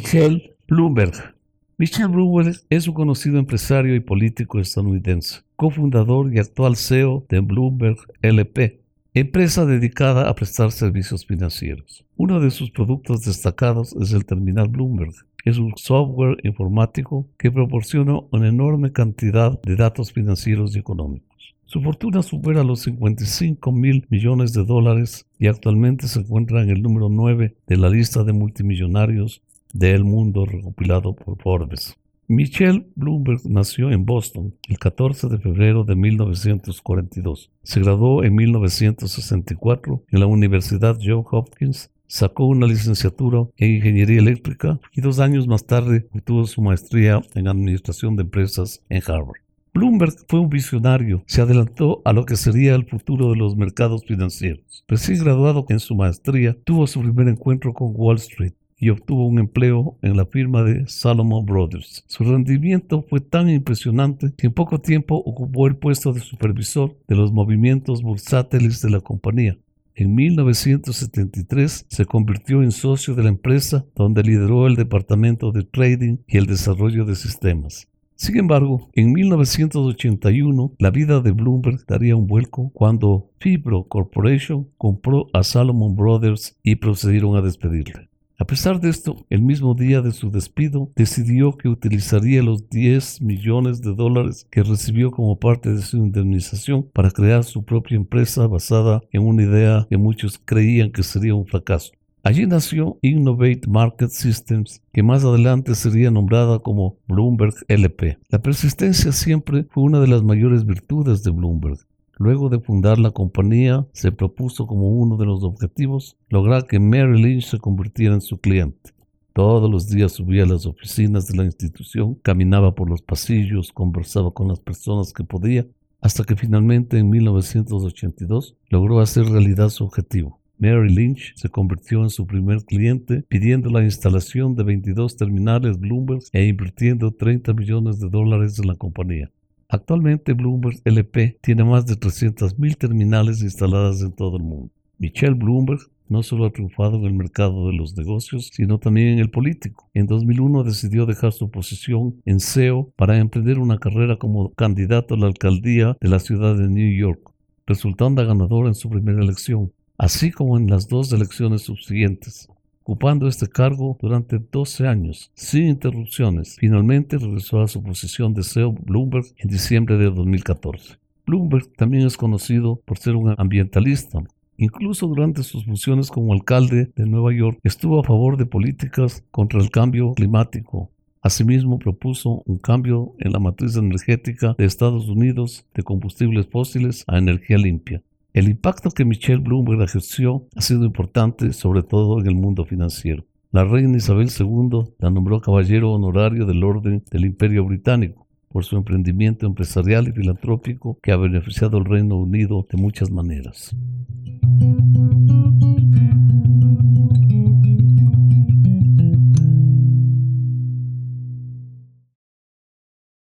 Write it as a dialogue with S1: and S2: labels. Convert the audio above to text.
S1: Michelle Bloomberg. Michelle Bloomberg es un conocido empresario y político estadounidense, cofundador y actual CEO de Bloomberg LP, empresa dedicada a prestar servicios financieros. Uno de sus productos destacados es el terminal Bloomberg. Es un software informático que proporciona una enorme cantidad de datos financieros y económicos. Su fortuna supera los 55 mil millones de dólares y actualmente se encuentra en el número 9 de la lista de multimillonarios del mundo recopilado por Forbes. Michelle Bloomberg nació en Boston el 14 de febrero de 1942. Se graduó en 1964 en la Universidad Johns Hopkins. Sacó una licenciatura en ingeniería eléctrica y dos años más tarde obtuvo su maestría en administración de empresas en Harvard. Bloomberg fue un visionario, se adelantó a lo que sería el futuro de los mercados financieros. Recién graduado en su maestría, tuvo su primer encuentro con Wall Street y obtuvo un empleo en la firma de Salomon Brothers. Su rendimiento fue tan impresionante que en poco tiempo ocupó el puesto de supervisor de los movimientos bursátiles de la compañía. En 1973 se convirtió en socio de la empresa donde lideró el departamento de trading y el desarrollo de sistemas. Sin embargo, en 1981 la vida de Bloomberg daría un vuelco cuando Fibro Corporation compró a Salomon Brothers y procedieron a despedirle. A pesar de esto, el mismo día de su despido, decidió que utilizaría los 10 millones de dólares que recibió como parte de su indemnización para crear su propia empresa basada en una idea que muchos creían que sería un fracaso. Allí nació Innovate Market Systems, que más adelante sería nombrada como Bloomberg LP. La persistencia siempre fue una de las mayores virtudes de Bloomberg. Luego de fundar la compañía, se propuso como uno de los objetivos lograr que Mary Lynch se convirtiera en su cliente. Todos los días subía a las oficinas de la institución, caminaba por los pasillos, conversaba con las personas que podía, hasta que finalmente en 1982 logró hacer realidad su objetivo. Mary Lynch se convirtió en su primer cliente pidiendo la instalación de 22 terminales Bloomberg e invirtiendo 30 millones de dólares en la compañía. Actualmente Bloomberg LP tiene más de 300.000 terminales instaladas en todo el mundo. Michelle Bloomberg no solo ha triunfado en el mercado de los negocios, sino también en el político. En 2001 decidió dejar su posición en SEO para emprender una carrera como candidato a la alcaldía de la ciudad de New York, resultando ganadora en su primera elección, así como en las dos elecciones subsiguientes ocupando este cargo durante 12 años, sin interrupciones. Finalmente regresó a su posición de CEO Bloomberg en diciembre de 2014. Bloomberg también es conocido por ser un ambientalista. Incluso durante sus funciones como alcalde de Nueva York, estuvo a favor de políticas contra el cambio climático, Asimismo, propuso un cambio en la matriz energética de Estados Unidos de combustibles fósiles a energía limpia. El impacto que Michelle Bloomberg ejerció ha sido importante, sobre todo en el mundo financiero. La reina Isabel II la nombró caballero honorario del Orden del Imperio Británico por su emprendimiento empresarial y filantrópico que ha beneficiado al Reino Unido de muchas maneras.